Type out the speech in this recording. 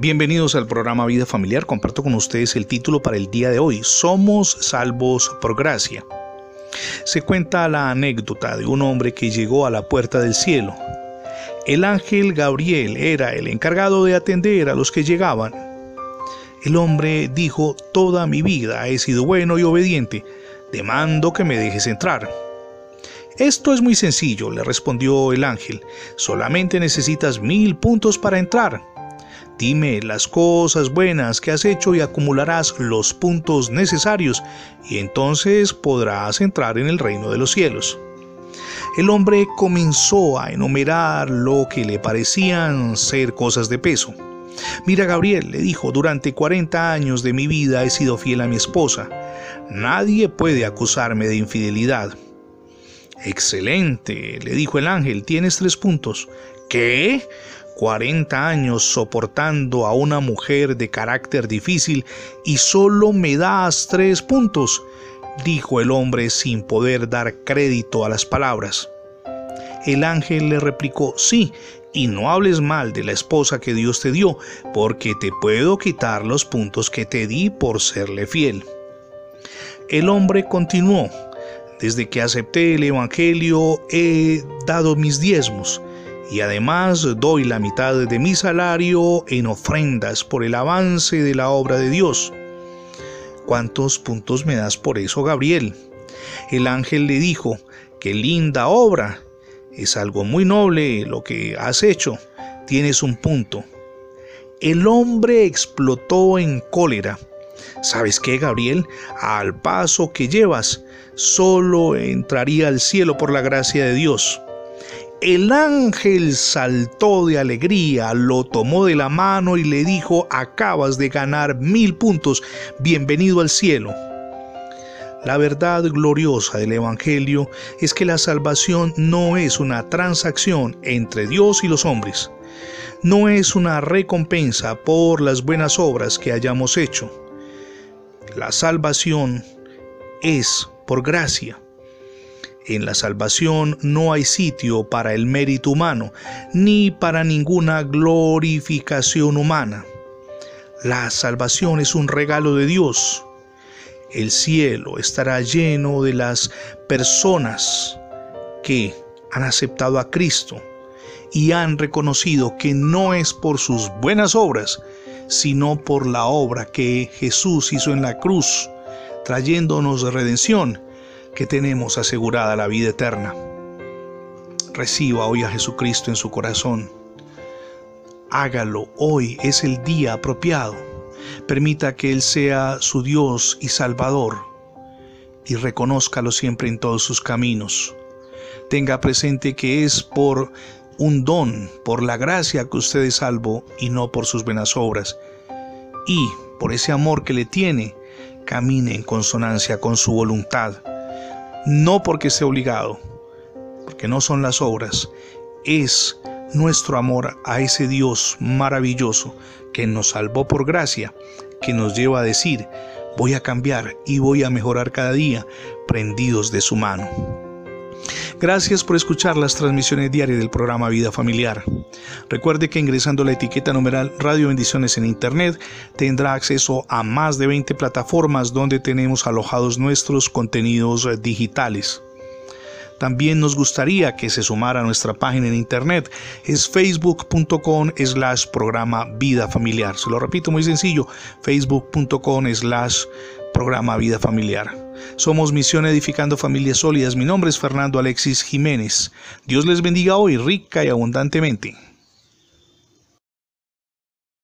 Bienvenidos al programa Vida Familiar. Comparto con ustedes el título para el día de hoy. Somos salvos por gracia. Se cuenta la anécdota de un hombre que llegó a la puerta del cielo. El ángel Gabriel era el encargado de atender a los que llegaban. El hombre dijo, Toda mi vida he sido bueno y obediente. Demando que me dejes entrar. Esto es muy sencillo, le respondió el ángel. Solamente necesitas mil puntos para entrar. Dime las cosas buenas que has hecho y acumularás los puntos necesarios y entonces podrás entrar en el reino de los cielos. El hombre comenzó a enumerar lo que le parecían ser cosas de peso. Mira, Gabriel, le dijo, durante 40 años de mi vida he sido fiel a mi esposa. Nadie puede acusarme de infidelidad. Excelente, le dijo el ángel, tienes tres puntos. ¿Qué? 40 años soportando a una mujer de carácter difícil y solo me das tres puntos, dijo el hombre sin poder dar crédito a las palabras. El ángel le replicó, sí, y no hables mal de la esposa que Dios te dio, porque te puedo quitar los puntos que te di por serle fiel. El hombre continuó, desde que acepté el Evangelio he dado mis diezmos y además doy la mitad de mi salario en ofrendas por el avance de la obra de Dios. ¿Cuántos puntos me das por eso, Gabriel? El ángel le dijo, qué linda obra. Es algo muy noble lo que has hecho. Tienes un punto. El hombre explotó en cólera. ¿Sabes qué, Gabriel? Al paso que llevas, solo entraría al cielo por la gracia de Dios. El ángel saltó de alegría, lo tomó de la mano y le dijo, acabas de ganar mil puntos, bienvenido al cielo. La verdad gloriosa del Evangelio es que la salvación no es una transacción entre Dios y los hombres, no es una recompensa por las buenas obras que hayamos hecho. La salvación es por gracia en la salvación no hay sitio para el mérito humano, ni para ninguna glorificación humana. La salvación es un regalo de Dios. El cielo estará lleno de las personas que han aceptado a Cristo y han reconocido que no es por sus buenas obras, sino por la obra que Jesús hizo en la cruz, trayéndonos redención que tenemos asegurada la vida eterna. Reciba hoy a Jesucristo en su corazón. Hágalo, hoy es el día apropiado. Permita que Él sea su Dios y Salvador y reconózcalo siempre en todos sus caminos. Tenga presente que es por un don, por la gracia que usted es salvo y no por sus buenas obras. Y por ese amor que le tiene, camine en consonancia con su voluntad no porque sea obligado, porque no son las obras, es nuestro amor a ese Dios maravilloso que nos salvó por gracia, que nos lleva a decir, voy a cambiar y voy a mejorar cada día, prendidos de su mano. Gracias por escuchar las transmisiones diarias del programa Vida Familiar. Recuerde que ingresando la etiqueta numeral Radio Bendiciones en Internet tendrá acceso a más de 20 plataformas donde tenemos alojados nuestros contenidos digitales. También nos gustaría que se sumara a nuestra página en internet. Es facebook.com slash programa vida familiar. Se lo repito muy sencillo, facebook.com slash programa vida familiar. Somos Misión Edificando Familias Sólidas. Mi nombre es Fernando Alexis Jiménez. Dios les bendiga hoy rica y abundantemente.